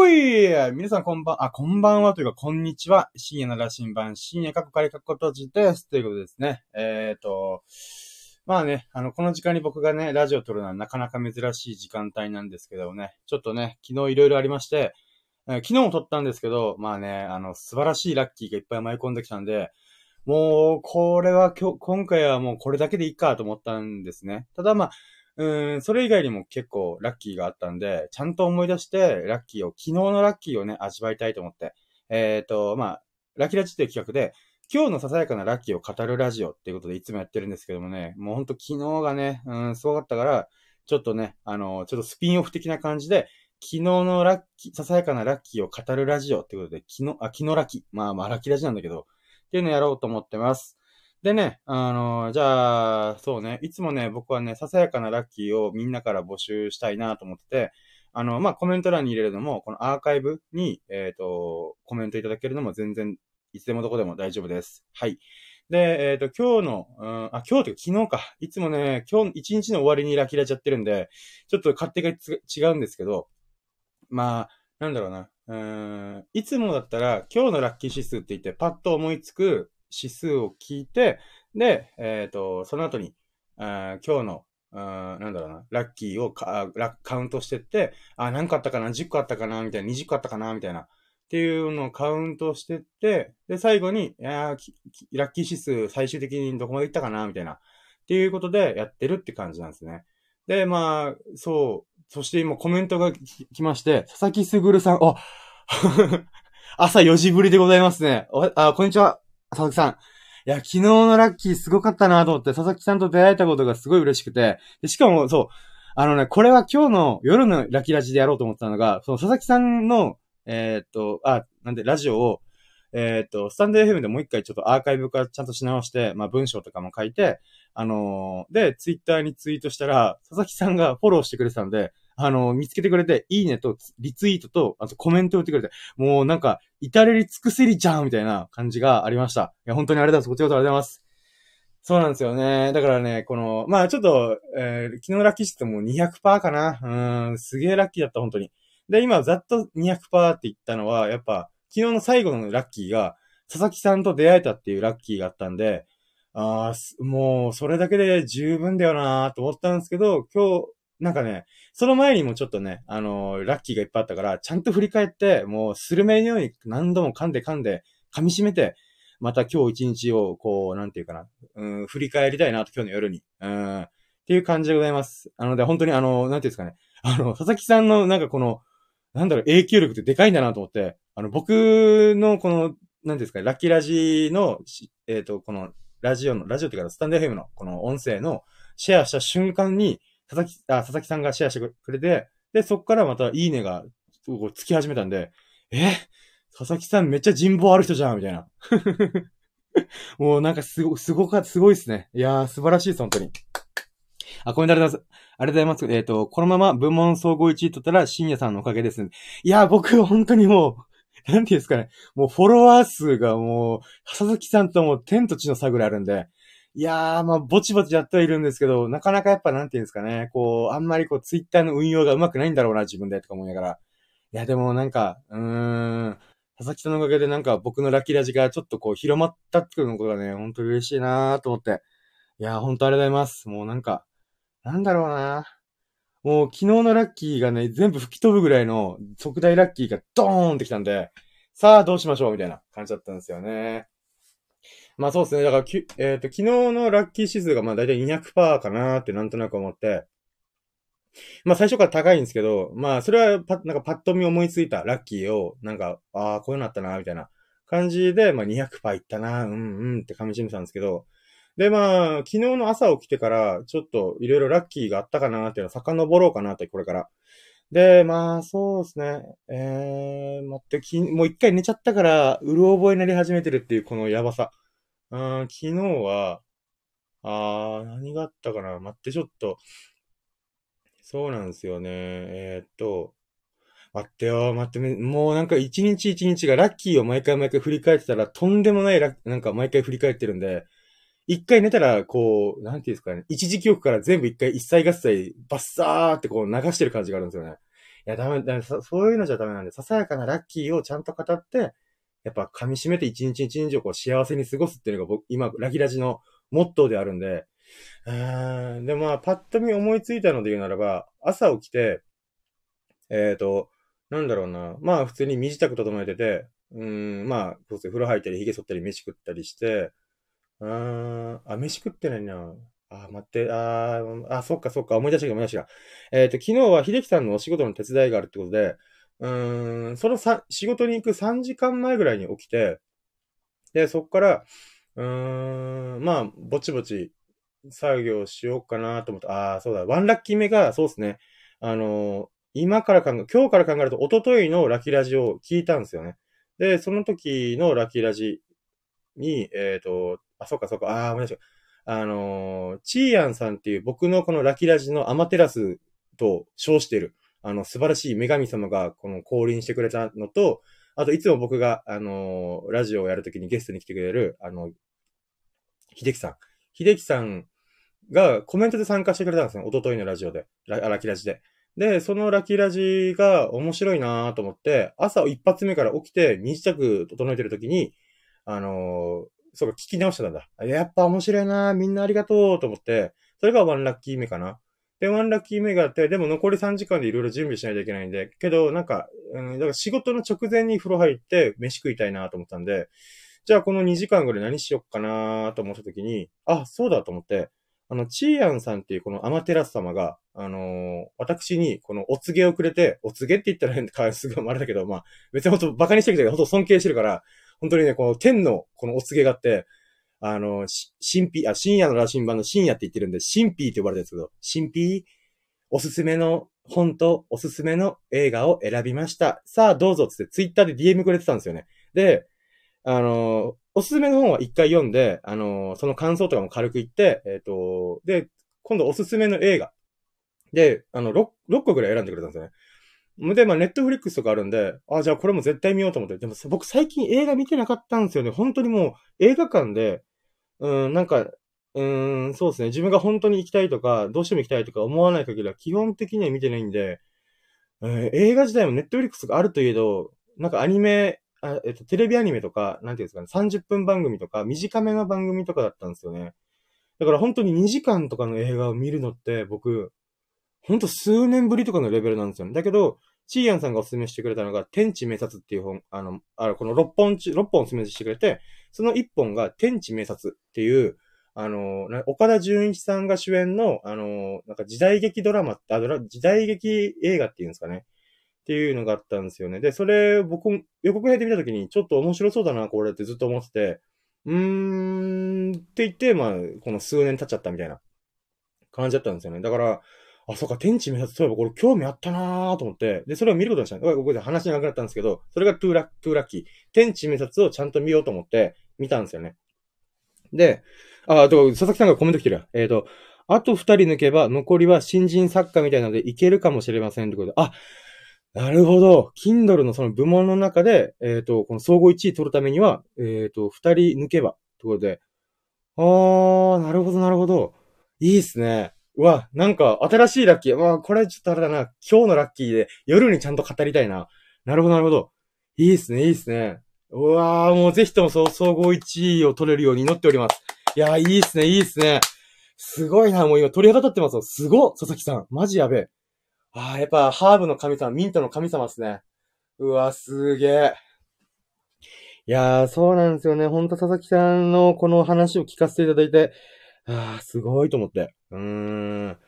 ふい皆さんこんばん、あ、こんばんはというか、こんにちは。深夜の羅針盤、深夜過去仮過去閉じです。ということですね。えっ、ー、と、まあね、あの、この時間に僕がね、ラジオを撮るのはなかなか珍しい時間帯なんですけどね、ちょっとね、昨日いろいろありまして、えー、昨日も撮ったんですけど、まあね、あの、素晴らしいラッキーがいっぱい舞い込んできたんで、もう、これは今日、今回はもうこれだけでいいかと思ったんですね。ただまあ、うん、それ以外にも結構ラッキーがあったんで、ちゃんと思い出して、ラッキーを、昨日のラッキーをね、味わいたいと思って。えっ、ー、と、まあ、ラッキーラジっていう企画で、今日のささやかなラッキーを語るラジオっていうことでいつもやってるんですけどもね、もうほんと昨日がね、うん、すごかったから、ちょっとね、あの、ちょっとスピンオフ的な感じで、昨日のラッキー、ささやかなラッキーを語るラジオっていうことで、昨日、あ、昨日ラッキー。まあまあラッキーラジなんだけど、っていうのやろうと思ってます。でね、あの、じゃあ、そうね、いつもね、僕はね、ささやかなラッキーをみんなから募集したいなと思ってて、あの、まあ、コメント欄に入れるのも、このアーカイブに、えっ、ー、と、コメントいただけるのも全然、いつでもどこでも大丈夫です。はい。で、えっ、ー、と、今日の、うん、あ、今日というか昨日か。いつもね、今日一日の終わりにラキラちゃってるんで、ちょっと勝手が違うんですけど、まあ、なんだろうな。うん、いつもだったら、今日のラッキー指数って言って、パッと思いつく指数を聞いて、で、えっ、ー、と、その後に、あ今日の、あなんだろうな、ラッキーをカウントしてって、あ、何個あったかな ?10 個あったかなみたいな、20個あったかなみたいな。っていうのをカウントしてって、で、最後に、いやラッキー指数最終的にどこまでいったかなみたいな。っていうことでやってるって感じなんですね。で、まあ、そう。そして今コメントが来まして、佐々木すぐるさん、あ 朝4時ぶりでございますね。あ、こんにちは。佐々木さん。いや、昨日のラッキーすごかったなと思って、佐々木さんと出会えたことがすごい嬉しくて、でしかも、そう、あのね、これは今日の夜のラキラジでやろうと思ったのが、その佐々木さんの、えー、っと、あ、なんで、ラジオを、えー、っと、スタンド FM でもう一回ちょっとアーカイブからちゃんとし直して、まあ文章とかも書いて、あのー、で、ツイッターにツイートしたら、佐々木さんがフォローしてくれてたんで、あの、見つけてくれて、いいねと、リツイートと、あとコメント打ってくれて、もうなんか、至れり尽くせりじゃんみたいな感じがありました。いや、本当にありがとうございます。こちらこそありがとうございます。そうなんですよね。だからね、この、まあちょっと、えー、昨日ラッキーしても200%かな。うん、すげえラッキーだった、本当に。で、今、ざっと200%って言ったのは、やっぱ、昨日の最後のラッキーが、佐々木さんと出会えたっていうラッキーがあったんで、ああ、もう、それだけで十分だよなと思ったんですけど、今日、なんかね、その前にもちょっとね、あのー、ラッキーがいっぱいあったから、ちゃんと振り返って、もう、スルメのように何度も噛んで噛んで、噛み締めて、また今日一日を、こう、なんていうかな、うん、振り返りたいなと、今日の夜に。うん、っていう感じでございます。なので、本当にあの、なんていうんですかね、あの、佐々木さんのなんかこの、なんだろう、影響力ってでかいんだなと思って、あの、僕のこの、なんていうんですか、ねラッキーラジの、えっ、ー、と、この、ラジオの、ラジオっていうか、スタンド FM の、この音声の、シェアした瞬間に、佐々木、あ、佐々木さんがシェアしてくれて、で、そっからまたいいねが、こう、つき始めたんで、え佐々木さんめっちゃ人望ある人じゃんみたいな。もうなんかすご、すごか、すごいっすね。いやー、素晴らしいです、本当に。あ、コメントありがとうございます。ありがとうございます。えっ、ー、と、このまま部門総合1位取ったら、深夜さんのおかげです、いやー、僕、本当にもう、なんていうんですかね。もうフォロワー数がもう、佐々木さんともう天と地の差ぐらいあるんで、いやー、まあ、ぼちぼちやってはいるんですけど、なかなかやっぱなんていうんですかね、こう、あんまりこう、ツイッターの運用がうまくないんだろうな、自分で、とか思いながら。いや、でもなんか、うーん、佐々木さんのおかげでなんか僕のラッキーラジがちょっとこう、広まったっていうのことがね、本当に嬉しいなーと思って。いやー、本当ありがとうございます。もうなんか、なんだろうなもう昨日のラッキーがね、全部吹き飛ぶぐらいの特大ラッキーがドーンってきたんで、さあどうしましょうみたいな感じだったんですよね。まあそうですね。だからき、えっ、ー、と、昨日のラッキー指数がまあ大体200%かなってなんとなく思って、まあ最初から高いんですけど、まあそれはパなんかパッと見思いついたラッキーを、なんか、ああ、こういうのあったな、みたいな感じで、まあ200%いったな、うんうんって噛み締めたんですけど、でまあ、昨日の朝起きてから、ちょっといろいろラッキーがあったかなっていうのを遡ろうかなって、これから。で、まあ、そうですね。えー、待って、き、もう一回寝ちゃったから、うる覚えになり始めてるっていうこのやばさ。うん、昨日は、あー、何があったかな待って、ちょっと。そうなんですよね。えー、っと、待ってよ、待って、もうなんか一日一日がラッキーを毎回毎回振り返ってたら、とんでもないラなんか毎回振り返ってるんで、一回寝たら、こう、なんていうんですかね、一時記憶から全部一回一切合切バッサーってこう流してる感じがあるんですよね。いや、ダメ、ダメ、そそういうのじゃダメなんで、ささやかなラッキーをちゃんと語って、やっぱ噛み締めて一日一日をこう幸せに過ごすっていうのが僕、今、ラギラジのモットーであるんで、うーん、で、まあ、パッと見思いついたので言うならば、朝起きて、えっ、と、なんだろうな、まあ、普通に身支度整えてて、うーん、まあ、そうですね、風呂入ったり、髭剃ったり、飯食ったりして、うーん、あ、飯食ってないな。あ、待って、あーあ、そっかそっか、思い出した思い出した。えっ、と、昨日は秀樹さんのお仕事の手伝いがあるってことで、うん、そのさ、仕事に行く3時間前ぐらいに起きて、で、そっから、うーん、まあ、ぼちぼち作業しようかなと思って、ああ、そうだ、ワンラッキー目が、そうですね、あのー今から考え、今日から考えると、一昨日のラキラジを聞いたんですよね。で、その時のラキラジに、えっ、と、あ、そっかそっか、ああ、思い出した。あのーチーヤンさんっていう僕のこのラキラジのアマテラスと称している、あの、素晴らしい女神様がこの降臨してくれたのと、あといつも僕が、あのーラジオをやるときにゲストに来てくれる、あの、秀樹さん。秀樹さんがコメントで参加してくれたんですよ。一昨日のラジオで。ララキラジで。で、そのラキラジが面白いなと思って、朝一発目から起きて、身支度整えてるときに、あのーそうか、聞き直してたんだ。やっぱ面白いなみんなありがとうと思って、それがワンラッキー目かな。で、ワンラッキー目があって、でも残り3時間でいろいろ準備しないといけないんで、けど、なんか、うん、だから仕事の直前に風呂入って飯食いたいなと思ったんで、じゃあこの2時間ぐらい何しよっかなと思った時に、あ、そうだと思って、あの、チーヤンさんっていうこのアマテラス様が、あのー私にこのお告げをくれて、お告げって言ったら変か、すごいあれだけど、まあ、別に本当バカにしてるけど、本当尊敬してるから、本当にね、この天のこのお告げがあって、あの、し神秘、あ、深夜の羅針盤の深夜って言ってるんで、神秘って呼ばれてるんですけど、神秘、おすすめの本とおすすめの映画を選びました。さあ、どうぞっつってツイッターで DM くれてたんですよね。で、あの、おすすめの本は一回読んで、あの、その感想とかも軽く言って、えっ、と、で、今度おすすめの映画。で、あの、6, 6個ぐらい選んでくれたんですよね。で、まあ、ネットフリックスとかあるんで、あ、じゃあこれも絶対見ようと思って。でも僕最近映画見てなかったんですよね。本当にもう映画館で、うん、なんか、うん、そうですね。自分が本当に行きたいとか、どうしても行きたいとか思わない限りは基本的には見てないんで、えー映画自体もネットフリックスがあるといえど、なんかアニメ、あえっと、テレビアニメとか、なんていうんですかね、30分番組とか、短めの番組とかだったんですよね。だから本当に2時間とかの映画を見るのって、僕、本当数年ぶりとかのレベルなんですよね。だけど、チーヤンさんがおすすめしてくれたのが、天地明察っていう本、あの、あこの6本中、6本おすすめしてくれて、その1本が天地明察っていう、あの、岡田純一さんが主演の、あの、なんか時代劇ドラマ、あ、ドラ、時代劇映画っていうんですかね。っていうのがあったんですよね。で、それ、僕、予告編で見たときに、ちょっと面白そうだな、これってずっと思ってて、うーん、って言って、まあ、この数年経っちゃったみたいな感じだったんですよね。だから、あ、そうか、天地明察、そういえばこれ興味あったなーと思って、で、それを見ることにしたの。ここで話がなくなったんですけど、それがトゥーラッ、トゥーラッキー。天地明察をちゃんと見ようと思って、見たんですよね。で、あ、あと、佐々木さんがコメント来てるや。えっ、と、あと二人抜けば、残りは新人作家みたいなのでいけるかもしれませんってことで、あ、なるほど。Kindle のその部門の中で、えっ、と、この総合1位取るためには、えっ、と、二人抜けば、ってことで、あー、なるほど、なるほど。いいっすね。うわ、なんか、新しいラッキー。まあ、これちょっとあれだな。今日のラッキーで、夜にちゃんと語りたいな。なるほど、なるほど。いいっすね、いいっすね。うわー、もうぜひともそう総合1位を取れるように祈っております。いやー、いいっすね、いいっすね。すごいな、もう今鳥肌立ってますよ。すごっ佐々木さん。マジやべえ。あー、やっぱハーブの神様、ミントの神様っすね。うわ、すげえ。いやー、そうなんですよね。ほんと佐々木さんのこの話を聞かせていただいて、あー、すごいと思って。うーん。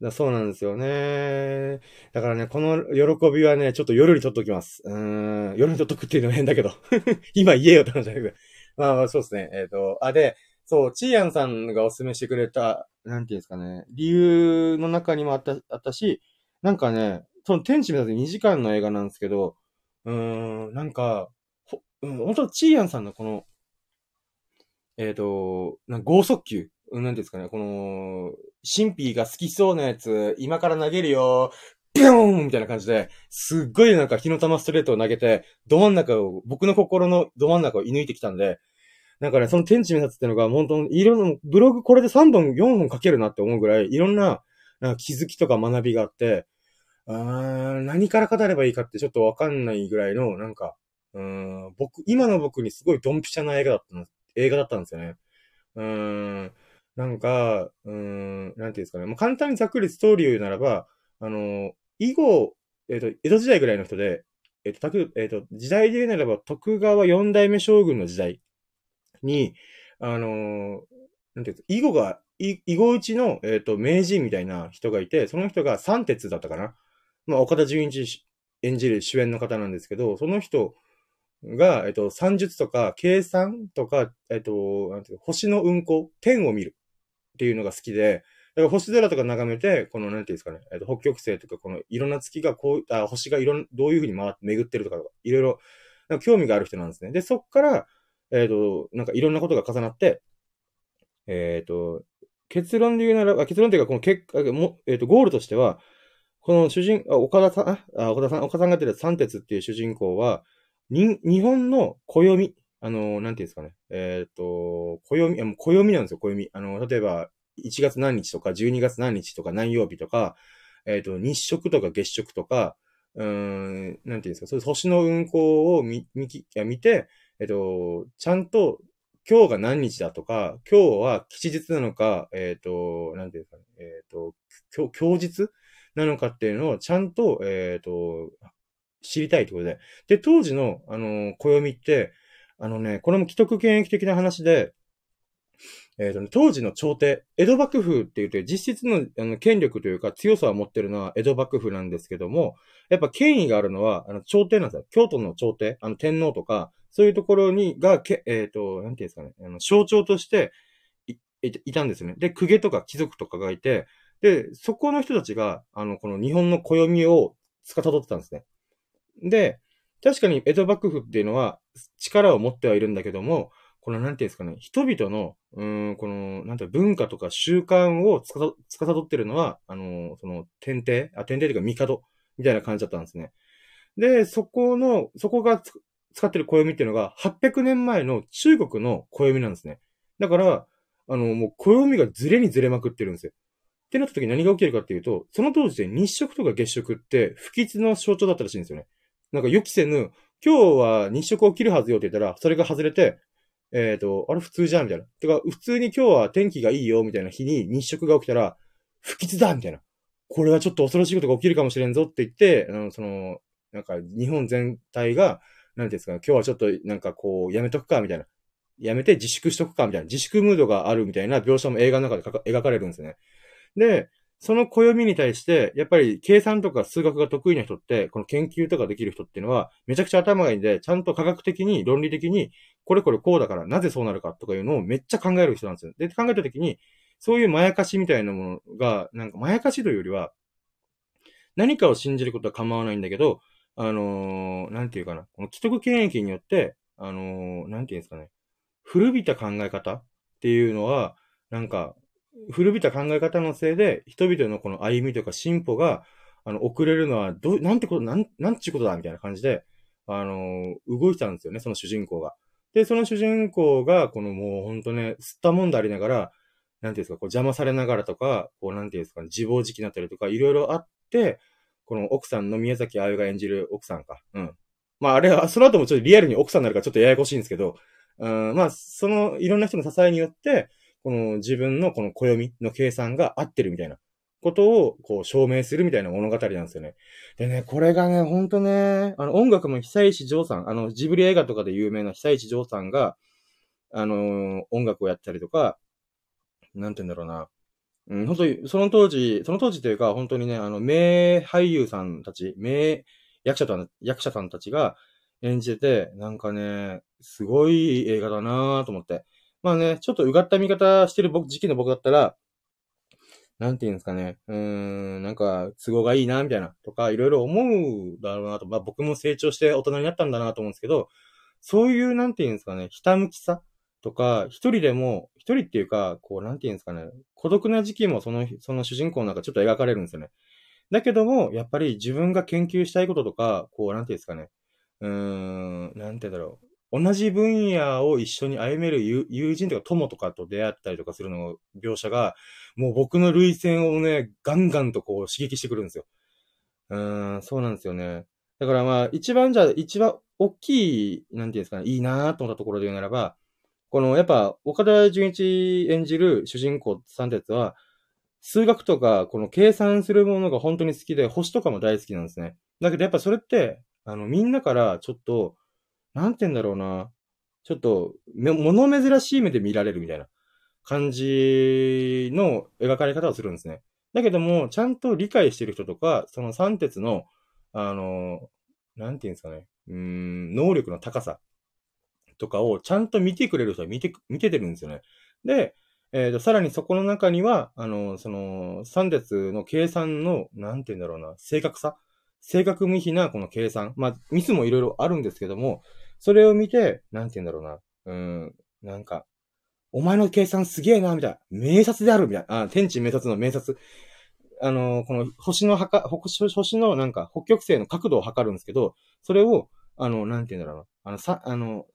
だそうなんですよね。だからね、この喜びはね、ちょっと夜に取っときます。うーん。夜に取っとくっていうのは変だけど。今言えよって話じゃなくて。まあまあ、そうですね。えっ、と、あ、で、そう、チーヤンさんがお勧めしてくれた、なんていうんですかね、理由の中にもあった、あったし、なんかね、その天地目指す2時間の映画なんですけど、うーん、なんか、ほ、うん、本当チーヤンさんのこの、えっ、と、なんか剛速球、うんなんですかね、この、神秘が好きそうなやつ、今から投げるよ、ビョーン!みたいな感じで、すっごいなんか火の玉ストレートを投げて、ど真ん中を、僕の心のど真ん中を射抜いてきたんで、なんかね、その天地目指すってのが、本当にいろんな、ブログこれで3本、4本書けるなって思うぐらい、いろんな、なんか気づきとか学びがあって、あー何から語ればいいかってちょっとわかんないぐらいの、なんか、うん、僕、今の僕にすごいドンピシャな映画だったの、映画だったんですよね。うーん、なんか、うん、なんていうんですかね。もう簡単にざっくりストーリーを言うならば、あの、以後、えっ、と、江戸時代ぐらいの人で、えっ、と、えっ、と、時代で言うならば、徳川四代目将軍の時代に、あのなんていうんですか、囲碁が、い囲碁打ちの、えっ、と、名人みたいな人がいて、その人が三鉄だったかな。まあ、岡田准一演じる主演の方なんですけど、その人が、えっ、と、算術とか、計算とか、えっ、と、なんていうか星の運行、天を見るっていうのが好きで、だから星空とか眺めて、この、なんていうんですかね、えっ、と、北極星とか、このいろんな月がこう、あ、星がいろん、どういう風に回って巡ってるとか、いろいろ、なんか興味がある人なんですね。で、そっから、えっ、と、なんかいろんなことが重なって、えっ、と、結論で言うならば、結論というか、この結果、もえっ、と、ゴールとしては、この主人、あ岡田さん、あ、岡田さん、岡田さんがやってる三鉄っていう主人公は、に、日本の暦、あの、なんていうんですかね、えっ、と、暦、もう暦なんですよ、暦。あの、例えば、1月何日とか、12月何日とか、何曜日とか、えっ、と、日食とか月食とか、うん、なんていうんですか、そういう星の運行を見、見き、見て、えっ、と、ちゃんと、今日が何日だとか、今日は吉日なのか、えっ、と、なんていうんですかね、えっ、と、今日、今日なのかっていうのをちゃんと、えっ、と、知りたいってことで。で、当時の、あの、暦って、あのね、これも既得権益的な話で、えっ、とね、当時の朝廷、江戸幕府って言って、実質のあの権力というか強さを持ってるのは江戸幕府なんですけども、やっぱ権威があるのは、あの、朝廷なんですよ。京都の朝廷、あの、天皇とか、そういうところに、が、けえっ、と、なんていうんですかね、あの象徴としてい、いいたんですね。で、公家とか貴族とかがいて、で、そこの人たちが、あの、この日本の暦を司ってたんですね。で、確かに江戸幕府っていうのは力を持ってはいるんだけども、このなんていうんですかね、人々の、うん、この、なんていうの文化とか習慣をつかさ、つかさどってるのは、あの、その、天帝？あ、天帝というか帝？みたいな感じだったんですね。で、そこの、そこが使ってる暦っていうのが、800年前の中国の暦なんですね。だから、あの、もう暦がずれにずれまくってるんですよ。ってなった時に何が起きるかっていうと、その当時で日食とか月食って不吉の象徴だったらしいんですよね。なんか予期せぬ、今日は日食起きるはずよって言ったら、それが外れて、えっ、と、あれ普通じゃんみたいな。てか、普通に今日は天気がいいよみたいな日に日食が起きたら、不吉だみたいな。これはちょっと恐ろしいことが起きるかもしれんぞって言って、あの、その、なんか日本全体が、なんていうんですか、今日はちょっとなんかこう、やめとくかみたいな。やめて自粛しとくかみたいな。自粛ムードがあるみたいな描写も映画の中で描かれるんですね。で、その暦に対して、やっぱり計算とか数学が得意な人って、この研究とかできる人っていうのは、めちゃくちゃ頭がいいんで、ちゃんと科学的に、論理的に、これこれこうだから、なぜそうなるかとかいうのをめっちゃ考える人なんですよ。で、考えたときに、そういうまやかしみたいなものが、なんかまやかしというよりは、何かを信じることは構わないんだけど、あのーなんていうかな、この既得権益によって、あのーなんていうんですかね、古びた考え方っていうのは、なんか、古びた考え方のせいで、人々のこの歩みとか進歩が、あの、遅れるのは、どう、なんてこと、なん、なんちゅうことだみたいな感じで、あの、動いてたんですよね、その主人公が。で、その主人公が、このもうほんとね、吸ったもんでありながら、なんていうんですか、こう邪魔されながらとか、こうなんていうんですかね、自暴自棄になったりとか、いろいろあって、この奥さんの宮崎あゆが演じる奥さんか。うん。まああれは、その後もちょっとリアルに奥さんになるからちょっとややこしいんですけど、うん、まあ、その、いろんな人の支えによって、この自分のこの暦の計算が合ってるみたいなことをこう証明するみたいな物語なんですよね。でね、これがね、ほんとね、あの音楽も久石譲さん、あのジブリ映画とかで有名な久石譲さんが、あのー音楽をやったりとか、なんて言うんだろうな。うん、本当に、その当時、その当時というか、本当にね、あの、名俳優さんたち、名役者と役者さんたちが演じてて、なんかね、すごい映画だなぁと思って。まあね、ちょっとうがった見方してる僕、時期の僕だったら、なんて言うんですかね。うーん、なんか、都合がいいな、みたいな、とか、いろいろ思うだろうなと。まあ僕も成長して大人になったんだなと思うんですけど、そういう、なんて言うんですかね、ひたむきさとか、一人でも、一人っていうか、こう、なんて言うんですかね、孤独な時期もその、その主人公の中ちょっと描かれるんですよね。だけども、やっぱり自分が研究したいこととか、こう、なんて言うんですかね、うーん、なんて言うんだろう。同じ分野を一緒に歩める友人とか友とかと出会ったりとかするの描写が、もう僕の類線をね、ガンガンとこう刺激してくるんですよ。うん、そうなんですよね。だからまあ、一番じゃ、一番大きい、なんていうんですかね、いいなと思ったところで言うならば、この、やっぱ、岡田純一演じる主人公三鉄は、数学とか、この計算するものが本当に好きで、星とかも大好きなんですね。だけどやっぱそれって、あの、みんなからちょっと、なんて言うんだろうな、ちょっと、物珍しい目で見られるみたいな感じの描かれ方をするんですね。だけども、ちゃんと理解してる人とか、その三鉄の、あの、なんて言うんですかね、うん、能力の高さとかをちゃんと見てくれる人は見て、見ててるんですよね。で、えっ、ー、と、さらにそこの中には、あの、その、三列の計算の、なんて言うんだろうな、正確さ正確無比なこの計算。まあ、ミスもいろいろあるんですけども、それを見て、なんて言うんだろうな、うん、なんか、お前の計算すげえな、みたいな。名察である、みたいな。あ、天地名察の名察。あの、この星のはか、星星のなんか北極星の角度を測るんですけど、それを、あの、なんて言うんだろうな。あの、さ、あの、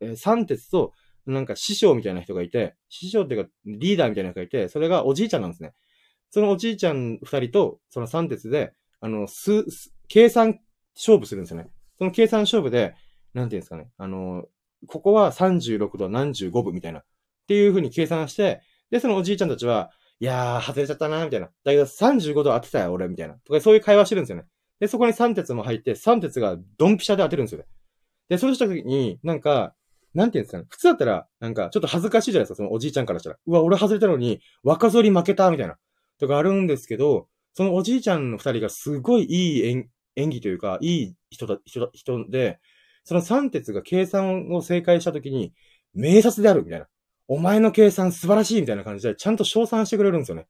えー、三鉄と、なんか師匠みたいな人がいて、師匠っていうかリーダーみたいな人がいて、それがおじいちゃんなんですね。そのおじいちゃん二人と、その三鉄で、あの、すす、計算勝負するんですよね。その計算勝負で、なんていうんですかね。あの、ここは36度何十五分みたいな。っていう風に計算して、で、そのおじいちゃんたちは、いやー、外れちゃったな、みたいな。だけど35度当てたよ、俺、みたいな。とか、そういう会話してるんですよね。で、そこに3鉄も入って、3鉄がドンピシャで当てるんですよね。で、そうした時に、なんか、なんていうんですかね。普通だったら、なんか、ちょっと恥ずかしいじゃないですか、そのおじいちゃんからしたら。うわ、俺外れたのに、若反り負けた、みたいな。とかあるんですけど、そのおじいちゃんの二人がすごいいい演技というか、いい人だ、人だ、人で、その三鉄が計算を正解した時に、名察である、みたいな。お前の計算素晴らしい、みたいな感じで、ちゃんと称賛してくれるんですよね。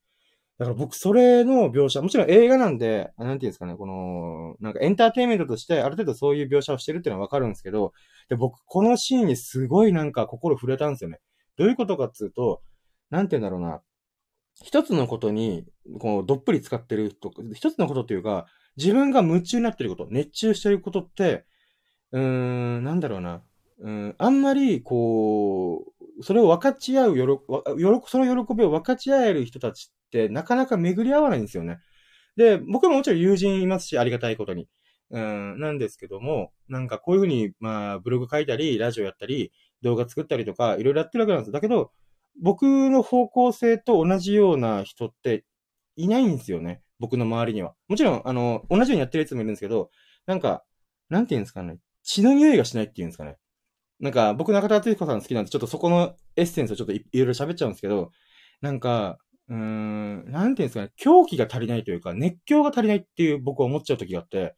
だから僕、それの描写、もちろん映画なんで、なんていうんですかね、この、なんかエンターテイメントとして、ある程度そういう描写をしてるっていうのはわかるんですけど、で、僕、このシーンにすごいなんか心触れたんですよね。どういうことかっつうと、なんて言うんだろうな。一つのことに、こう、どっぷり使ってると、一つのことっていうか、自分が夢中になってること、熱中してることって、うーん、なんだろうな。うん、あんまり、こう、それを分かち合う、よろ、その喜びを分かち合える人たちってなかなか巡り合わないんですよね。で、僕ももちろん友人いますし、ありがたいことに。うん、なんですけども、なんかこういうふうに、まあ、ブログ書いたり、ラジオやったり、動画作ったりとか、いろいろやってるわけなんです。だけど、僕の方向性と同じような人っていないんですよね。僕の周りには。もちろん、あの、同じようにやってるやつもいるんですけど、なんか、なんて言うんですかね。血の匂いがしないっていうんですかね。なんか、僕中田敦彦さん好きなんで、ちょっとそこのエッセンスをちょっといろいろ喋っちゃうんですけど、なんか、うーん、なんていうんですかね。狂気が足りないというか、熱狂が足りないっていう僕は思っちゃう時があって、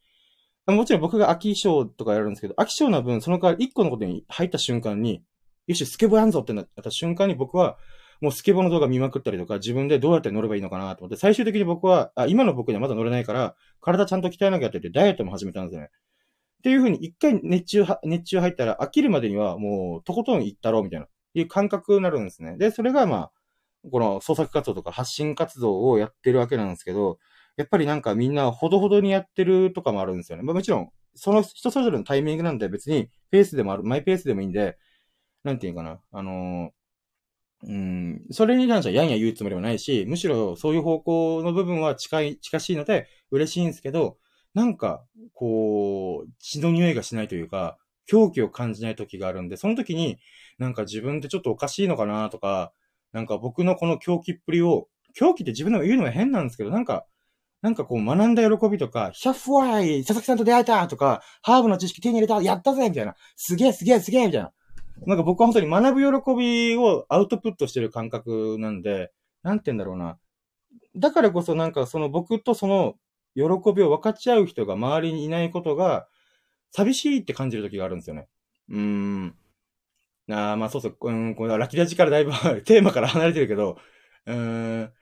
もちろん僕が秋賞とかやるんですけど、秋賞の分、その代わり一個のことに入った瞬間に、よし、スケボーやんぞってなった瞬間に僕は、もうスケボーの動画見まくったりとか、自分でどうやって乗ればいいのかなと思って、最終的に僕は、あ、今の僕にはまだ乗れないから、体ちゃんと鍛えなきゃって言って、ダイエットも始めたんですよね。っていうふうに、一回熱中、熱中入ったら飽きるまでにはもう、とことん行ったろうみたいな、いう感覚になるんですね。で、それがまあ、この創作活動とか発信活動をやってるわけなんですけど、やっぱりなんかみんなほどほどにやってるとかもあるんですよね。まあもちろん、その人それぞれのタイミングなんで別にペースでもある、マイペースでもいいんで、なんていうかな、あのー、うん、それに関してはやんや言うつもりはないし、むしろそういう方向の部分は近い、近しいので嬉しいんですけど、なんか、こう、血の匂いがしないというか、狂気を感じない時があるんで、その時に、なんか自分ってちょっとおかしいのかなとか、なんか僕のこの狂気っぷりを、狂気って自分でも言うのは変なんですけど、なんか、なんかこう学んだ喜びとか、ヒャッフワイ佐々木さんと出会えたとか、ハーブの知識手に入れたやったぜみたいな。すげえすげえすげえみたいな。なんか僕は本当に学ぶ喜びをアウトプットしてる感覚なんで、なんて言うんだろうな。だからこそなんかその僕とその喜びを分かち合う人が周りにいないことが、寂しいって感じる時があるんですよね。うーん。ああ、まあそうそう、うん、このラキラジからだいぶ テーマから離れてるけど、うーん、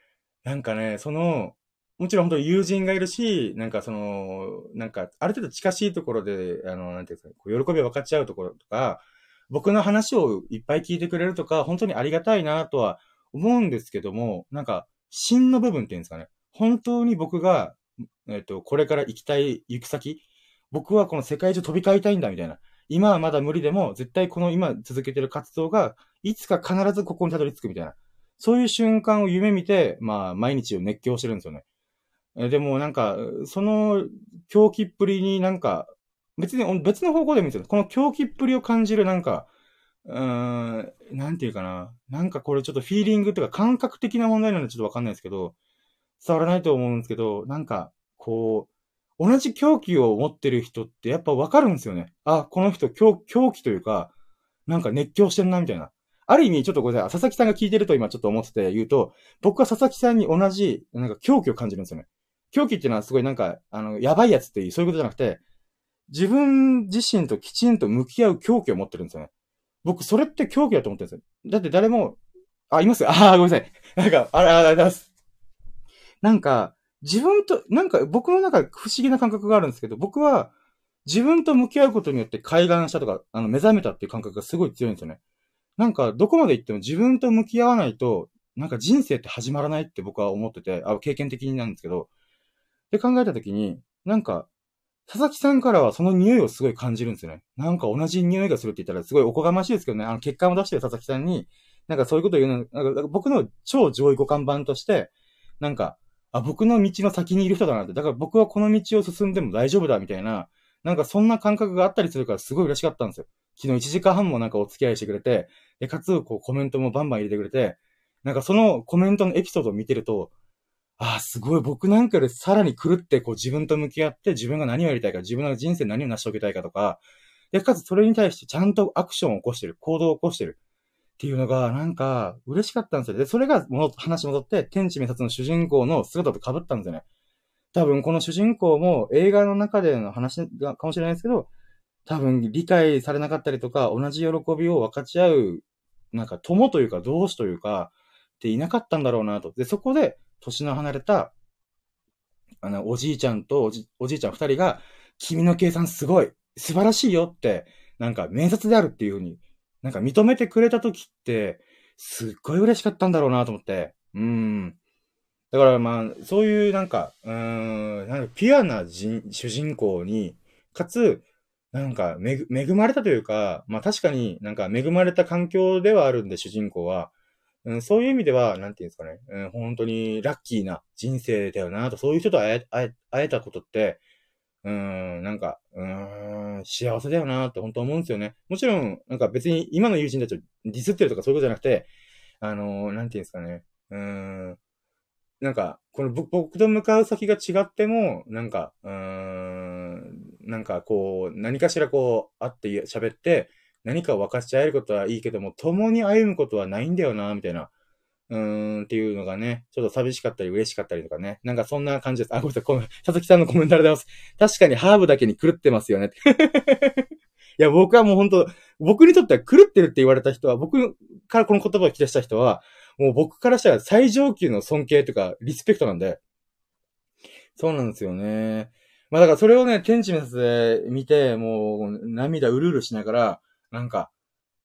なんかね、その、もちろん本当に友人がいるし、なんかその、なんかある程度近しいところで、あの、なんていうんですか、こう喜びを分かち合うところとか、僕の話をいっぱい聞いてくれるとか、本当にありがたいなとは思うんですけども、なんか、芯の部分っていうんですかね。本当に僕が、えっ、と、これから行きたい行く先、僕はこの世界中飛び交いたいんだみたいな。今はまだ無理でも、絶対この今続けてる活動が、いつか必ずここにたどり着くみたいな。そういう瞬間を夢見て、まあ、毎日を熱狂してるんですよね。でもなんか、その狂気っぷりになんか、別に別の方向でもいいんですよ。この狂気っぷりを感じるなんか、うーん、なんていうかな。なんかこれちょっとフィーリングというか感覚的な問題なんでちょっとわかんないですけど、伝わらないと思うんですけど、なんか、こう、同じ狂気を持ってる人ってやっぱわかるんですよね。あ、この人狂狂気というか、なんか熱狂してんな、みたいな。ある意味、ちょっとごめんなさい。佐々木さんが聞いてると今ちょっと思ってて言うと、僕は佐々木さんに同じ、なんか狂気を感じるんですよね。狂気っていうのはすごいなんか、あの、やばいやつっていう、そういうことじゃなくて、自分自身ときちんと向き合う狂気を持ってるんですよね。僕、それって狂気だと思ってるんですよ。だって誰も、あ、いますああ、ごめんなさい。なんか、あら、ありがとうございます。なんか、自分と、なんか僕の中で不思議な感覚があるんですけど、僕は自分と向き合うことによって開眼したとか、あの、目覚めたっていう感覚がすごい強いんですよね。なんか、どこまで行っても自分と向き合わないと、なんか人生って始まらないって僕は思ってて、あ、経験的になんですけど、で考えたときに、なんか、佐々木さんからはその匂いをすごい感じるんですよね。なんか同じ匂いがするって言ったらすごいおこがましいですけどね、あの結果を出してる佐々木さんに、なんかそういうことを言うの、なんか僕の超上位互換版として、なんか、あ、僕の道の先にいる人だなって、だから僕はこの道を進んでも大丈夫だみたいな、なんかそんな感覚があったりするからすごい嬉しかったんですよ。昨日1時間半もなんかお付き合いしてくれて、で、かつ、こうコメントもバンバン入れてくれて、なんかそのコメントのエピソードを見てると、ああ、すごい、僕なんかよりさらに狂って、こう自分と向き合って、自分が何をやりたいか、自分の人生何を成し遂げたいかとか、で、かつそれに対してちゃんとアクションを起こしてる、行動を起こしてるっていうのが、なんか、嬉しかったんですよ。で、それが、話戻って、天地滅殺の主人公の姿と被ったんですよね。多分、この主人公も映画の中での話がかもしれないですけど、多分、理解されなかったりとか、同じ喜びを分かち合う、なんか、友というか、同志というか、っていなかったんだろうなと。で、そこで、年の離れた、あの、おじいちゃんとおじおじいちゃん二人が、君の計算すごい、素晴らしいよって、なんか、面接であるっていうふうに、なんか認めてくれた時って、すっごい嬉しかったんだろうなと思って。うん。だからまあ、そういうなんか、うん、なんかピュアな主人公に、かつ、なんか恵、恵まれたというか、まあ確かになんか恵まれた環境ではあるんで、主人公は。うん、そういう意味では、なんていうんですかね、うん、本当にラッキーな人生だよなと、そういう人と、会え、会えたことって、うん、なんか、うん、幸せだよなって本当思うんですよね。もちろん、なんか別に今の友人たちをディスってるとかそういうことじゃなくて、あのー、なんていうんですかね、うん、なんか、この僕と向かう先が違っても、なんか、うん、なんかこう、何かしらこう、会って喋って、何かを分かち合えることはいいけども、共に歩むことはないんだよな、みたいな。うーんっていうのがね、ちょっと寂しかったり嬉しかったりとかね。なんかそんな感じです。あ、ごめんなさい。この佐々木さんのコメントありがとうございます。確かにハーブだけに狂ってますよね。いや、僕はもう本当僕にとっては狂ってるって言われた人は、僕からこの言葉を聞き出した人は、もう僕からしたら最上級の尊敬とかリスペクトなんで。そうなんですよね。まあだからそれをね、天地滅で見て、もう涙うるうるしながら、なんか、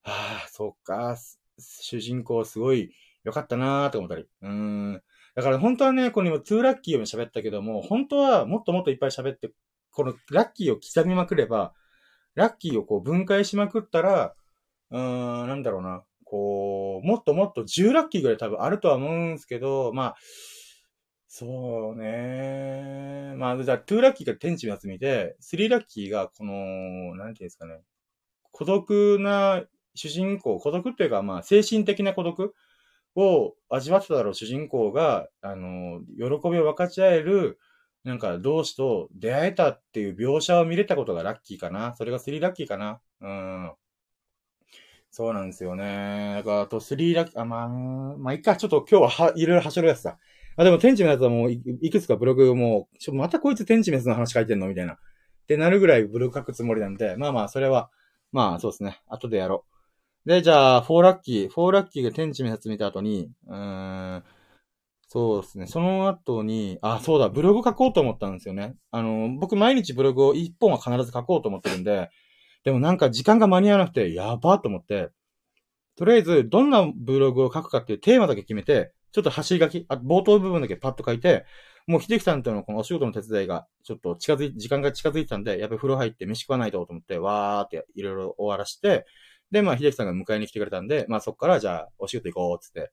ああ、そっか、主人公すごい良かったなーと思ったり。うん。だから本当はね、この今、トゥーラッキーを喋ったけども、本当はもっともっといっぱい喋って、このラッキーを刻みまくれば、ラッキーをこう分解しまくったら、うーん、なんだろうな。こう、もっともっと10ラッキーぐらい多分あるとは思うんですけど、まあ、そうね。まあ、じゃあ、2ラッキーが天地のやつ見て、3ラッキーがこの、なんていうんですかね。孤独な主人公、孤独っていうか、まあ、精神的な孤独を味わってただろう主人公が、あの、喜びを分かち合える、なんか、同志と出会えたっていう描写を見れたことがラッキーかな。それが3ラッキーかな。うん。そうなんですよね。だから、あと3ラッキー、あ、まあ、まあ、いっか、ちょっと今日はは、いろいろはしょるやつだ。あ、でも、天地のやつはもうい、いくつかブログもう、ちょ、またこいつ天地滅の話書いてんのみたいな。ってなるぐらいブログ書くつもりなんで、まあまあ、それは、まあ、そうですね。後でやろう。で、じゃあ、4ラッキー。4ラッキーが天地滅裂見た後に、うーん、そうですね。その後に、あ、そうだ、ブログ書こうと思ったんですよね。あの、僕毎日ブログを1本は必ず書こうと思ってるんで、でもなんか時間が間に合わなくて、やばと思って、とりあえず、どんなブログを書くかっていうテーマだけ決めて、ちょっと走り書き、あ冒頭部分だけパッと書いて、もう秀樹さんとのこのお仕事の手伝いが、ちょっと近づい、時間が近づいたんで、やっぱり風呂入って飯食わないとと思って、わーっていろいろ終わらして、で、まあ、秀樹さんが迎えに来てくれたんで、まあそっからじゃあ、お仕事行こう、つって。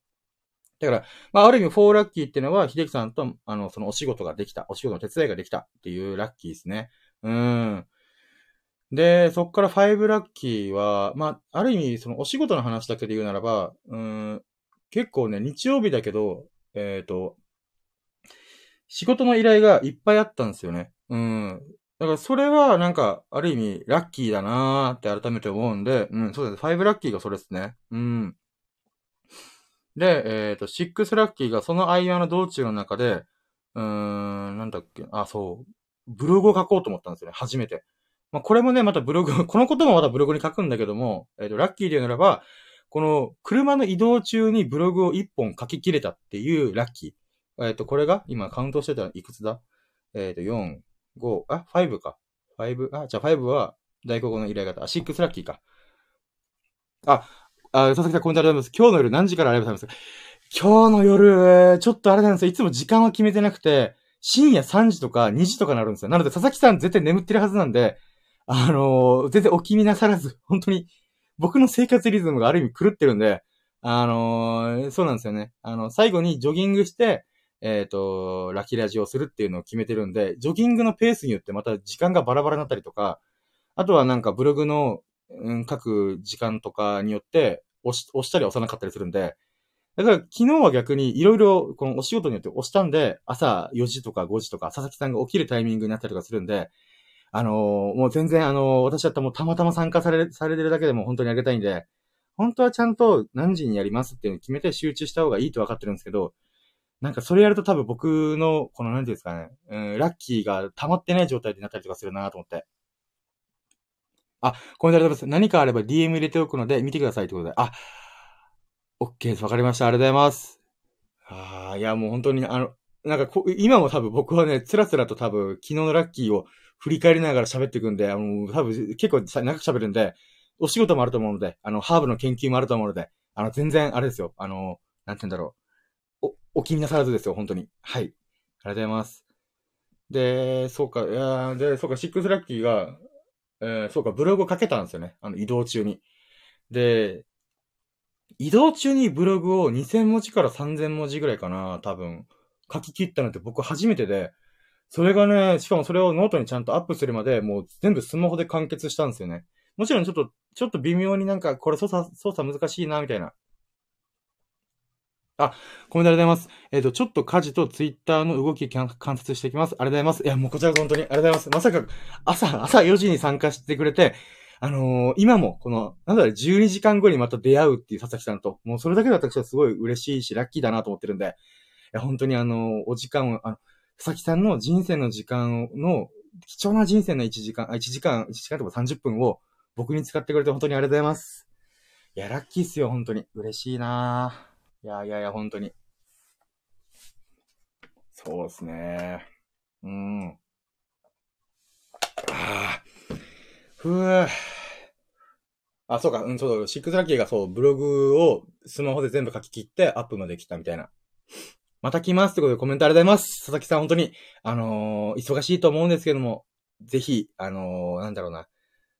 だから、まあ、ある意味、4ラッキーっていうのは、秀樹さんと、あの、そのお仕事ができた、お仕事の手伝いができたっていうラッキーですね。うん。で、そっから5ラッキーは、まあ、ある意味、そのお仕事の話だけで言うならば、うん、結構ね、日曜日だけど、えっ、ー、と、仕事の依頼がいっぱいあったんですよね。うん。だからそれはなんか、ある意味、ラッキーだなーって改めて思うんで、うん、そうです。5ラッキーがそれですね。うん。で、えっ、ー、と、6ラッキーがその間の道中の中で、うーん、なんだっけ、あ、そう、ブログを書こうと思ったんですよね、初めて。まあ、これもね、またブログ、このこともまたブログに書くんだけども、えっ、ー、と、ラッキーで言うならば、この車の移動中にブログを1本書き切れたっていうラッキー。えっ、ー、と、これが、今カウントしてたらいくつだ？えっ、ー、と、4、5、あ、5か。5、あ、じゃあ5は大黒の依頼型。あ、6ラッキーか。あ、あ、佐々木さんコメントありがとうございます。今日の夜何時からありがとうございます。今日の夜、ちょっとあれなんですよ。いつも時間は決めてなくて、深夜3時とか2時とかなるんですよ。なので、佐々木さん絶対眠ってるはずなんで、あのー、全然お気になさらず、本当に、僕の生活リズムがある意味狂ってるんで、あのー、そうなんですよね。あの、最後にジョギングして、えっ、ー、と、ラキラジをするっていうのを決めてるんで、ジョギングのペースによってまた時間がバラバラになったりとか、あとはなんかブログの、うん、書く時間とかによって、押し、押したり押さなかったりするんで、だから昨日は逆にいろいろこのお仕事によって押したんで、朝4時とか5時とか佐々木さんが起きるタイミングになったりとかするんで、あのー、もう全然あのー、私だったらもうたまたま参加され、されてるだけでも本当にありがたいんで、本当はちゃんと何時にやりますっていうのを決めて集中した方がいいと分かってるんですけど、なんかそれやると多分僕の、この何ていうんですかね、うん、ラッキーが溜まってない状態になったりとかするなと思って。あ、コメントありがとうございます。何かあれば DM 入れておくので見てくださいということで。あ、OK です。わかりました。ありがとうございます。ああ、いやもう本当に、あの、なんかこ、今も多分僕はね、つらつらと多分昨日のラッキーを振り返りながら喋っていくんで、あの、多分結構長く喋るんで、お仕事もあると思うので、あの、ハーブの研究もあると思うので、あの、全然、あれですよ。あの、なんて言うんだろう。お、気になさらずですよ、本当に。はい。ありがとうございます。で、そうか、いやで、そうか、シックスラッキーが、えー、そうか、ブログを書けたんですよね。あの、移動中に。で、移動中にブログを2000文字から3000文字ぐらいかな、多分、書き切ったのって僕初めてで、それがね、しかもそれをノートにちゃんとアップするまで、もう全部スマホで完結したんですよね。もちろんちょっと、ちょっと微妙になんか、これ操作、操作難しいな、みたいな。あ、コメントありがとうございます。えっ、ー、と、ちょっと家事とツイッターの動き観察していきます。ありがとうございます。いや、もうこちら本当にありがとうございます。まさか、朝、朝4時に参加してくれて、あのー、今も、この、なんだろう、12時間後にまた出会うっていう佐々木さんと、もうそれだけで私はすごい嬉しいし、ラッキーだなと思ってるんで、いや、本当にあのー、お時間を、あの、佐々木さんの人生の時間の、貴重な人生の1時間、1時間、1時間とか30分を僕に使ってくれて本当にありがとうございます。いや、ラッキーっすよ、本当に。嬉しいなぁいやいやいや、本当に。そうですね。うん。ああ。ふぅ。あ、そうか、うん、そうだ、シックスラッキーがそう、ブログをスマホで全部書き切ってアップまで来たみたいな。また来ますってことでコメントありがとうございます。佐々木さん本当に、あのー、忙しいと思うんですけども、ぜひ、あのー、なんだろうな、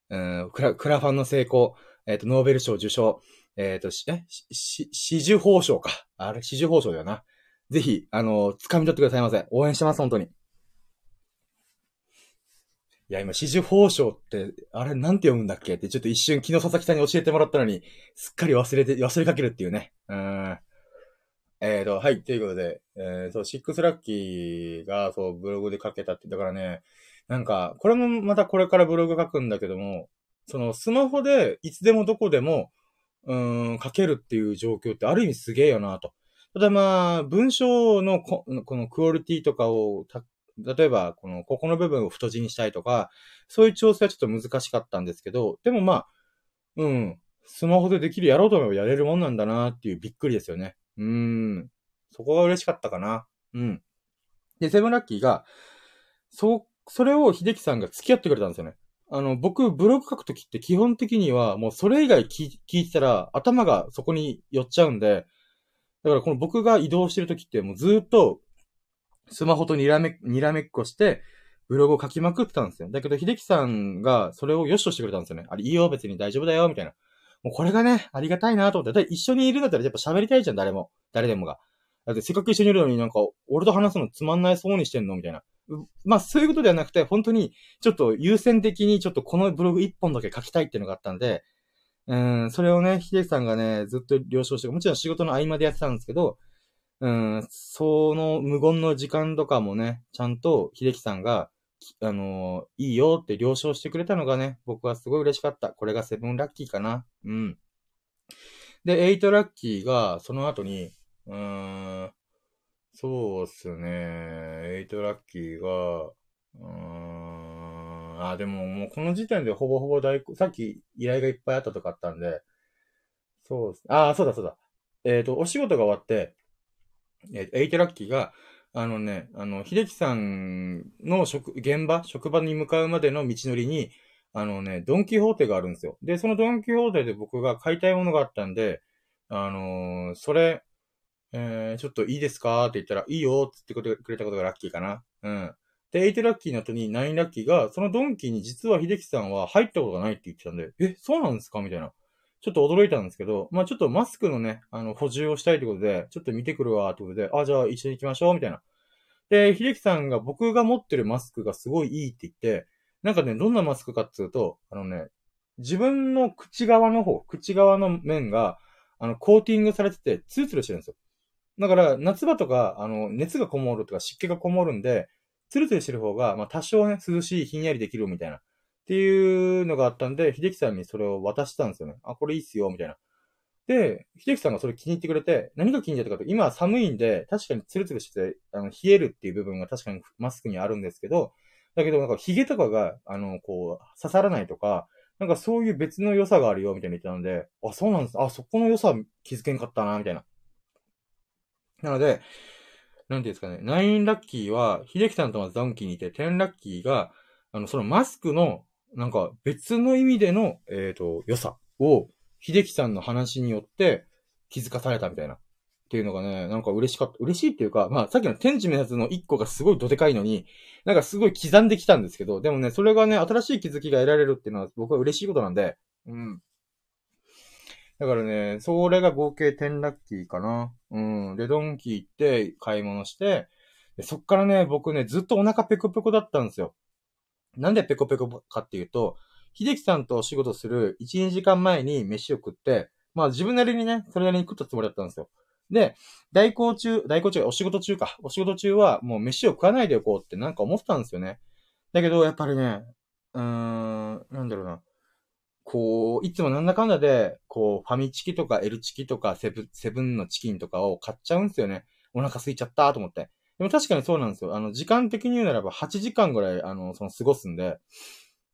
うん、クラ、クラファンの成功、えっ、ー、と、ノーベル賞受賞、えっ、と、し、え、し、し、四報賞か。あれ、四十報賞だよな。ぜひ、あの掴み取ってくださいませ。応援してます、本当に。いや、今、四十報賞って、あれ、なんて読むんだっけ？って、ちょっと一瞬、昨日佐々木さんに教えてもらったのに、すっかり忘れて、忘れかけるっていうね。うん。えーと、はい、ということで、えー、そう、シックスラッキーが、そう、ブログで書けたって、だからね、なんか、これもまたこれからブログ書くんだけども、その、スマホで、いつでもどこでも、うん、書けるっていう状況ってある意味すげえよなと。ただまあ、文章のこのクオリティとかを、例えば、この、ここの部分を太字にしたいとか、そういう調整はちょっと難しかったんですけど、でもまあ、うん、スマホでできる、やろうと思えばやれるもんなんだなっていうびっくりですよね。うん。そこが嬉しかったかな。うん。で、セブンラッキーが、そ、それを秀樹さんが付き合ってくれたんですよね。あの、僕、ブログ書くときって基本的には、もうそれ以外聞いてたら、頭がそこに寄っちゃうんで、だからこの僕が移動してるときって、もうずっと、スマホとにらめ、にらめっこして、ブログを書きまくってたんですよ。だけど、秀樹さんがそれを良しとしてくれたんですよね。あれ、いいよ、別に大丈夫だよ、みたいな。もうこれがね、ありがたいなと思って。だ一緒にいるんだったらやっぱ喋りたいじゃん、誰も。誰でもが。だってせっかく一緒にいるのになんか、俺と話すのつまんないそうにしてんのみたいな。まあそういうことではなくて、本当に、ちょっと優先的にちょっとこのブログ一本だけ書きたいっていうのがあったんで、うん、それをね、秀樹さんがね、ずっと了承して、もちろん仕事の合間でやってたんですけど、うん、その無言の時間とかもね、ちゃんと秀樹さんが、あのー、いいよって了承してくれたのがね、僕はすごい嬉しかった。これがセブンラッキーかな。うん。で、エイトラッキーが、その後に、うん、そうっすね、エイトラッキーが、うーん、あ、でももうこの時点でほぼほぼ大、さっき依頼がいっぱいあったとかあったんで、そうっす。あ、そうだそうだ。えっ、ー、と、お仕事が終わって、えー、エイトラッキーが、あのね、あの、秀樹さんの職、現場、職場に向かうまでの道のりに、あのね、ドンキホーテがあるんですよ。で、そのドンキホーテで僕が買いたいものがあったんで、あのー、それ、えー、ちょっといいですか？って言ったら、いいよって言ってくれたことがラッキーかな。うん。で、8ラッキーの後に9ラッキーが、そのドンキーに実は秀樹さんは入ったことがないって言ってたんで、え、そうなんですか？みたいな。ちょっと驚いたんですけど、まあちょっとマスクのね、あの、補充をしたいってことで、ちょっと見てくるわってことで、あ、じゃあ一緒に行きましょうみたいな。で、秀樹さんが僕が持ってるマスクがすごいいいって言って、なんかね、どんなマスクかっていうと、あのね、自分の口側の方、口側の面が、あの、コーティングされてて、ツルツルしてるんですよ。だから、夏場とか、あの、熱がこもるとか湿気がこもるんで、ツルツルしてる方が、まあ、多少ね、涼しい、ひんやりできるみたいな。っていうのがあったんで、秀樹さんにそれを渡したんですよね。あ、これいいっすよ、みたいな。で、秀樹さんがそれ気に入ってくれて、何が気に入ったかと、今寒いんで、確かにツルツルして、あの、冷えるっていう部分が確かにマスクにあるんですけど、だけどなんか髭とかが、あの、こう、刺さらないとか、なんかそういう別の良さがあるよ、みたいに言ったので、あ、そうなんです。あ、そこの良さ気づけんかったな、みたいな。なので、なんていうんですかね、9ラッキーは、秀樹さんとはザンキーにいて、10ラッキーが、あの、そのマスクのなんか別の意味での、えっ、ー、と、良さを、秀樹さんの話によって気づかされたみたいな。っていうのがね、なんか嬉しかった。嬉しいっていうか、まあさっきの天地のやつの一個がすごいどでかいのに、なんかすごい刻んできたんですけど、でもね、それがね、新しい気づきが得られるっていうのは僕は嬉しいことなんで、うん。だからね、それが合計10ラッキーかな。うん。で、ドンキ行って買い物して、そっからね、僕ね、ずっとお腹ペコペコだったんですよ。なんでペコペコかっていうと、秀樹さんとお仕事する1、2時間前に飯を食って、まあ自分なりにね、それなりに食ったつもりだったんですよ。で、代行中、代行中、お仕事中か。お仕事中はもう飯を食わないでおこうってなんか思ってたんですよね。だけど、やっぱりね、うーん、なんだろうな。こう、いつもなんだかんだで、こう、ファミチキとか L チキとかセブセブンのチキンとかを買っちゃうんですよね。お腹空いちゃったと思って。でも確かにそうなんですよ。あの、時間的に言うならば8時間ぐらい、あの、その過ごすんで、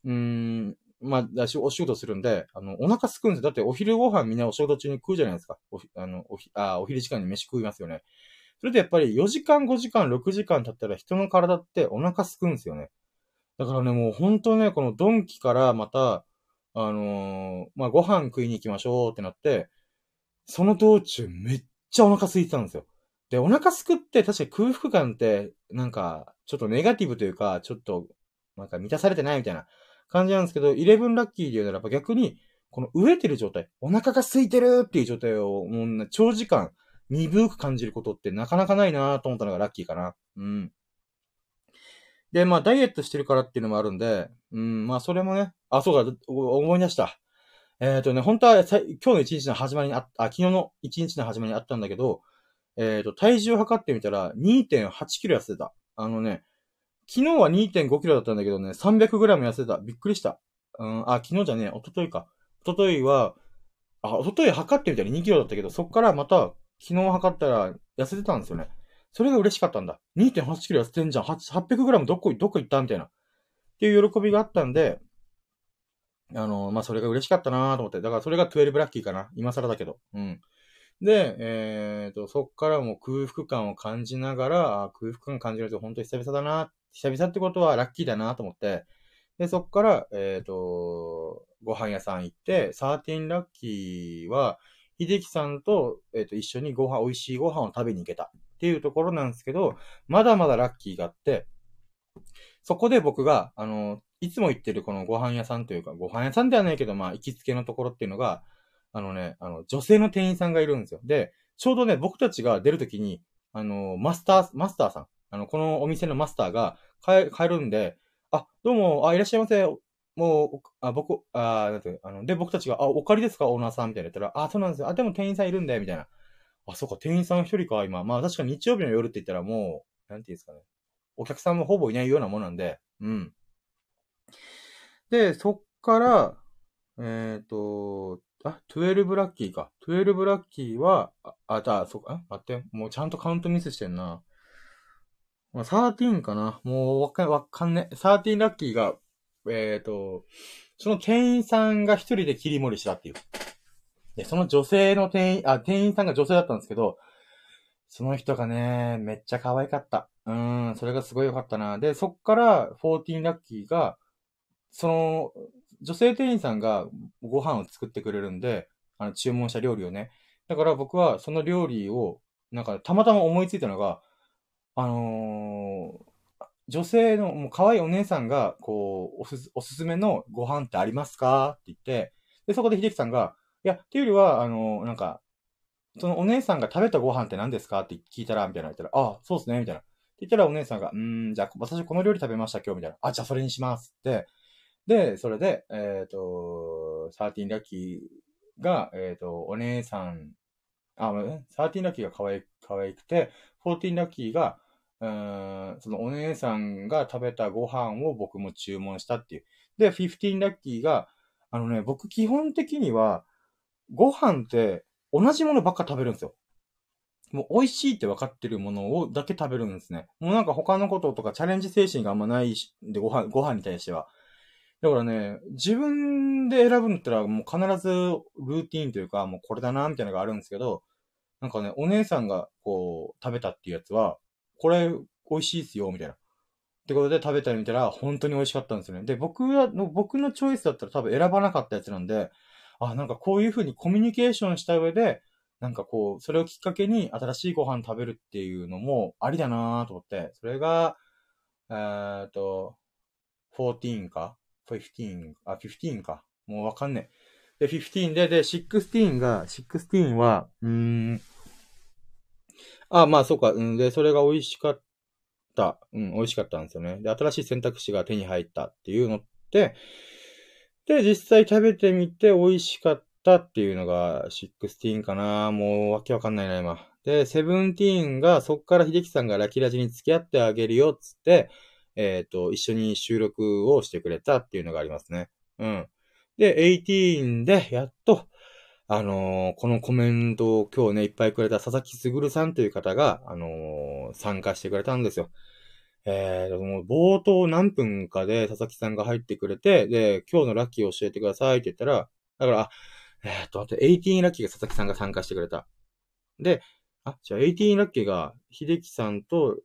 うーん、まあ、お仕事するんで、あの、お腹すくんですよ。だってお昼ご飯みんなお仕事中に食うじゃないですか。おあのおひあお昼時間に飯食いますよね。それでやっぱり4時間、5時間、6時間経ったら人の体ってお腹すくんですよね。だからね、もう本当ね、このドンキからまた、あのー、まあ、ご飯食いに行きましょうってなって、その道中めっちゃお腹空いてたんですよ。で、お腹すくって確かに空腹感って、なんか、ちょっとネガティブというか、ちょっと、なんか満たされてないみたいな感じなんですけど、11ラッキーで言うならば逆に、この飢えてる状態、お腹が空いてるっていう状態を、もう長時間、鈍く感じることってなかなかないなと思ったのがラッキーかな。うん。で、まあ、ダイエットしてるからっていうのもあるんで、うん、まあ、それもね、あ、そうか、思い出した。えっ、ー、とね、本当は今日の一日の始まりにあ、あ、昨日の一日の始まりにあったんだけど、えっ、ー、と、体重を測ってみたら2.8キロ痩せてた。あのね、昨日は2.5キロだったんだけどね、300グラム痩せた。びっくりした。うん、あ、昨日じゃねえ、おとといか。おとといは、あ、おととい測ってみたら2キロだったけど、そっからまた、昨日測ったら痩せてたんですよね。それが嬉しかったんだ。2.8キロ痩せてんじゃん。800グラムどこ、どこ行ったみたいな。っていう喜びがあったんで、あの、まあ、それが嬉しかったなと思って。だからそれが12ラッキーかな。今更だけど。うん。で、えっ、ー、と、そっからも空腹感を感じながら、空腹感感じると本当に久々だな、久々ってことはラッキーだなと思って、で、そっから、えっ、ー、と、ご飯屋さん行って、13ラッキーは、秀樹さんと、えっ、ー、と、一緒にご飯、美味しいご飯を食べに行けたっていうところなんですけど、まだまだラッキーがあって、そこで僕が、あの、いつも行ってるこのご飯屋さんというか、ご飯屋さんではないけど、まあ、行きつけのところっていうのが、あのね、あの、女性の店員さんがいるんですよ。で、ちょうどね、僕たちが出るときに、あの、マスター、マスターさん、あの、このお店のマスターが帰帰るんで、あ、どうも、あ、いらっしゃいませ。もう、あ、僕、あ、なんて、あの、で、僕たちが、あ、お借りですかオーナーさんみたいな言ったら、あ、そうなんですよ。あ、でも店員さんいるんで、みたいな。あ、そうか、店員さん一人か、今。まあ確か日曜日の夜って言ったらもう、なんていうんですかね。お客さんもほぼいないようなものなんで、うん。で、そっから、えっ、ー、と、あ、12ラッキーか。12ラッキーは、あ、あじゃあ、そっか、待って、もうちゃんとカウントミスしてんな。まあ、13かな。もうわかん、わかんね。13ラッキーが、えっ、ー、と、その店員さんが一人で切り盛りしたっていう。で、その女性の店員、あ、店員さんが女性だったんですけど、その人がね、めっちゃ可愛かった。うん、それがすごい良かったな。で、そっから、14ラッキーが、その、女性店員さんがご飯を作ってくれるんで、あの、注文した料理をね。だから僕はその料理を、なんか、たまたま思いついたのが、あのー、女性の、もう可愛いお姉さんが、こう、おす、おすすめのご飯ってありますか？って言って、で、そこで秀樹さんが、いや、っていうよりは、あの、なんか、そのお姉さんが食べたご飯って何ですかって聞いたら、みたいな言ったら、ああ、そうですね、みたいな。って言ったらお姉さんが、うん、じゃあ、私この料理食べました、今日、みたいな。あ、じゃあそれにしますって。で、それで、えっ、ー、と、13ラッキーが、えっ、ー、と、お姉さん、あ、13ラッキーが可愛可愛くて、14ラッキーが、うん、そのお姉さんが食べたご飯を僕も注文したっていう。で、15ラッキーが、あのね、僕基本的には、ご飯って同じものばっか食べるんですよ。もう美味しいって分かってるものをだけ食べるんですね。もうなんか他のこととかチャレンジ精神があんまないし、で、ご飯、ご飯に対しては。だからね、自分で選ぶんだったらもう必ずルーティーンというか、もうこれだな、みたいなのがあるんですけど、なんかね、お姉さんがこう、食べたっていうやつは、これ美味しいっすよ、みたいな。ってことで食べたり見たら、本当に美味しかったんですよね。で、僕は、僕のチョイスだったら多分選ばなかったやつなんで、あ、なんかこういう風にコミュニケーションした上で、なんかこう、それをきっかけに新しいご飯食べるっていうのもありだなと思って、それが、えー、っと、14か ?15、あ、15か。もうわかんねえ。で、15で、で、16が、16は、うーん、あ、まあそうか、うん、で、それが美味しかった、うん、美味しかったんですよね。で、新しい選択肢が手に入ったっていうのって、で、実際食べてみて美味しかったっていうのが16かな。もうわけわかんないな、今。で、17がそっから秀樹さんがラキラジに付き合ってあげるよっつって、えっ、ー、と、一緒に収録をしてくれたっていうのがありますね。うん。で、18で、やっと、あのー、このコメントを今日ね、いっぱいくれた佐々木すぐるさんという方が、あのー、参加してくれたんですよ。えー、もう冒頭何分かで佐々木さんが入ってくれて、で、今日のラッキー教えてくださいって言ったら、だから、えー、っと、あと18ラッキーが佐々木さんが参加してくれた。で、あ、じゃあ18ラッキーが秀樹さんと、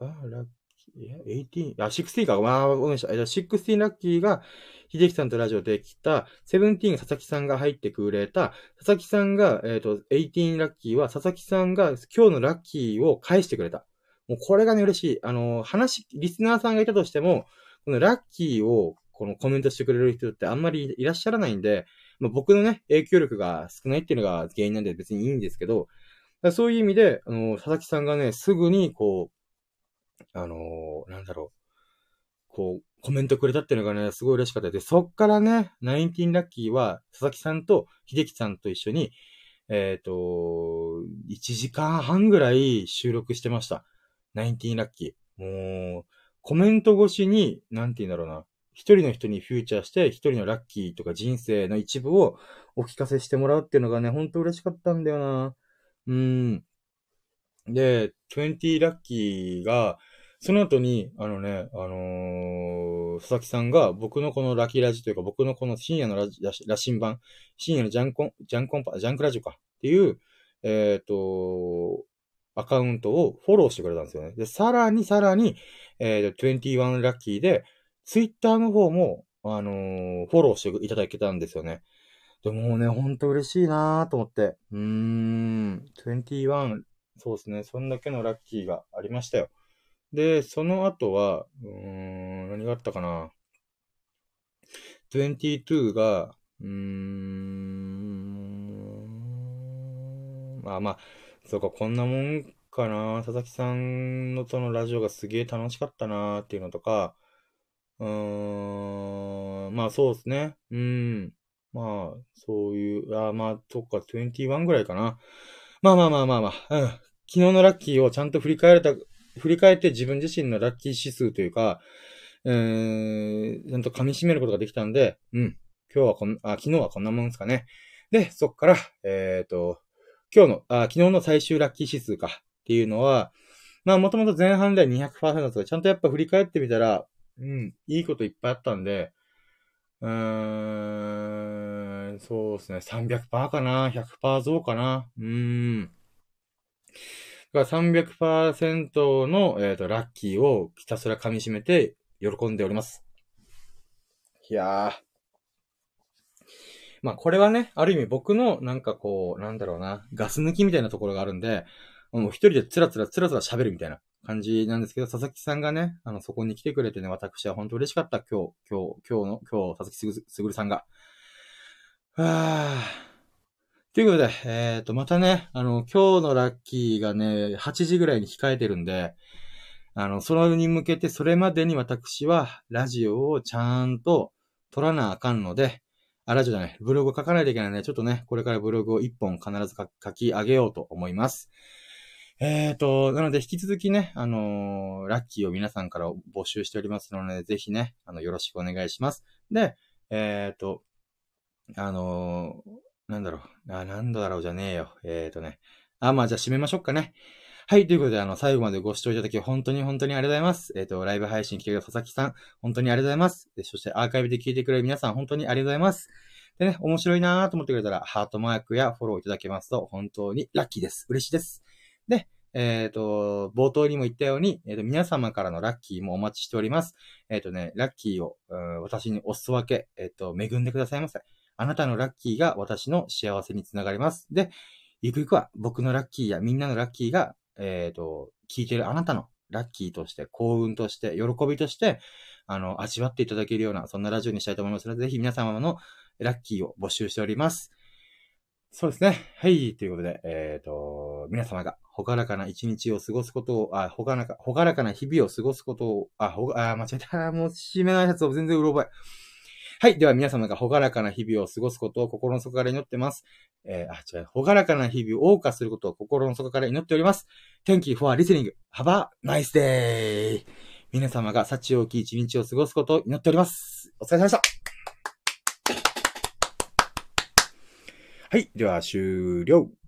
あ、ラッキー、え、18、あ、16か、まあ、ごめんなさい。じゃあ16ラッキーが、秀樹さんとラジオできた、17佐々木さんが入ってくれた、佐々木さんが、えっ、と、18ラッキーは、佐々木さんが今日のラッキーを返してくれた。もうこれがね、嬉しい。あの、話、リスナーさんがいたとしても、このラッキーを、このコメントしてくれる人ってあんまりいらっしゃらないんで、まあ、僕のね、影響力が少ないっていうのが原因なんで別にいいんですけど、そういう意味で、あの、佐々木さんがね、すぐに、こう、あのー、なんだろう、こう、コメントくれたっていうのがね、すごい嬉しかったで、そっからね、ナインティンラッキーは、佐々木さんと秀樹さんと一緒に、えっ、ー、と、1時間半ぐらい収録してました。ナインティーラッキー。もう、コメント越しに、なんて言うんだろうな。一人の人にフューチャーして、一人のラッキーとか人生の一部をお聞かせしてもらうっていうのがね、ほんと嬉しかったんだよな。うん。で、20ラッキーが、その後に、あのね、あのー、佐々木さんが僕のこのラッキーラジというか、僕のこの深夜のラジラシン版、深夜のジャンコン、ジャンコンパ、ジャンクラジオかっていう、えっ、ー、と、アカウントをフォローしてくれたんですよね。で、さらにさらに、えー、21ラッキーで、ツイッターの方も、あのー、フォローしていただけたんですよね。でもね、ほんと嬉しいなーと思って。うーん、21、そうですね、そんだけのラッキーがありましたよ。で、その後は、うーん、何があったかな。22が、うーん、まあまあ、そうか、こんなもんかな。佐々木さんのとのラジオがすげえ楽しかったなっていうのとか、うーん、まあそうですね。うん。まあ、そういう、あまあ、そっか、21ぐらいかな。まあまあまあまあまあ、うん。昨日のラッキーをちゃんと振り返れた、振り返って自分自身のラッキー指数というか、えー、ちゃんと噛み締めることができたんで、うん。今日はこん、あ、昨日はこんなもんですかね。で、そっから、えっ、ー、と、今日の、あ、昨日の最終ラッキー指数かっていうのは、まあもともと前半では200%だったちゃんとやっぱ振り返ってみたら、うん、いいこといっぱいあったんで、うーん、そうですね、300%かな、100%増かな、うーん。だから300%の、えっ、ー、と、ラッキーをひたすら噛み締めて喜んでおります。いやー。まあ、これはね、ある意味僕の、なんかこう、なんだろうな、ガス抜きみたいなところがあるんで、もう一人でつらつらつらつら喋るみたいな感じなんですけど、佐々木さんがね、あの、そこに来てくれてね、私は本当嬉しかった、今日、今日、今日の、今日、佐々木すぐるさんが。はぁ。ということで、えっ、ー、と、またね、あの、今日のラッキーがね、8時ぐらいに控えてるんで、あの、それに向けて、それまでに私は、ラジオをちゃんと撮らなあかんので、あ、ラジオじゃない、ブログ書かないといけないので、ちょっとね、これからブログを1本必ず書き上げようと思います。えーと、なので引き続きね、あのー、ラッキーを皆さんから募集しておりますので、ぜひね、あの、よろしくお願いします。で、えーと、あのー、なんだろう、あ、なんだろうじゃねえよ。えーとね。あ、まあじゃあ締めましょうかね。はい、ということで、あの、最後までご視聴いただき、本当に本当にありがとうございます。えっ、ー、と、ライブ配信来てくれた佐々木さん、本当にありがとうございます。そして、アーカイブで聞いてくれる皆さん、本当にありがとうございます。でね、面白いなーと思ってくれたら、ハートマークやフォローいただけますと、本当にラッキーです。嬉しいです。で、えっ、ー、と、冒頭にも言ったように、えっ、ー、と、皆様からのラッキーもお待ちしております。えっ、ー、とね、ラッキーを、うん、私にお裾分け、えっ、と、恵んでくださいませ。あなたのラッキーが私の幸せにつながります。で、ゆくゆくは僕のラッキーやみんなのラッキーが、えっ、と、聞いてるあなたのラッキーとして、幸運として、喜びとして、あの、味わっていただけるような、そんなラジオにしたいと思いますので、ぜひ皆様のラッキーを募集しております。そうですね。はい。ということで、えっ、ー、と、皆様が、ほがらかな一日を過ごすことを、あ、ほがらか、ほがらかな日々を過ごすことを、あ、ほが、あ、間違えた。もう、締めの挨拶を全然うろ覚え。はい。では皆様がほがらかな日々を過ごすことを心の底から祈ってます。えー、あ、違う。ほがらかな日々を謳歌することを心の底から祈っております。Thank you for listening. Have a nice day. 皆様が幸多き一日を過ごすことを祈っております。お疲れ様でした。はい。では、終了。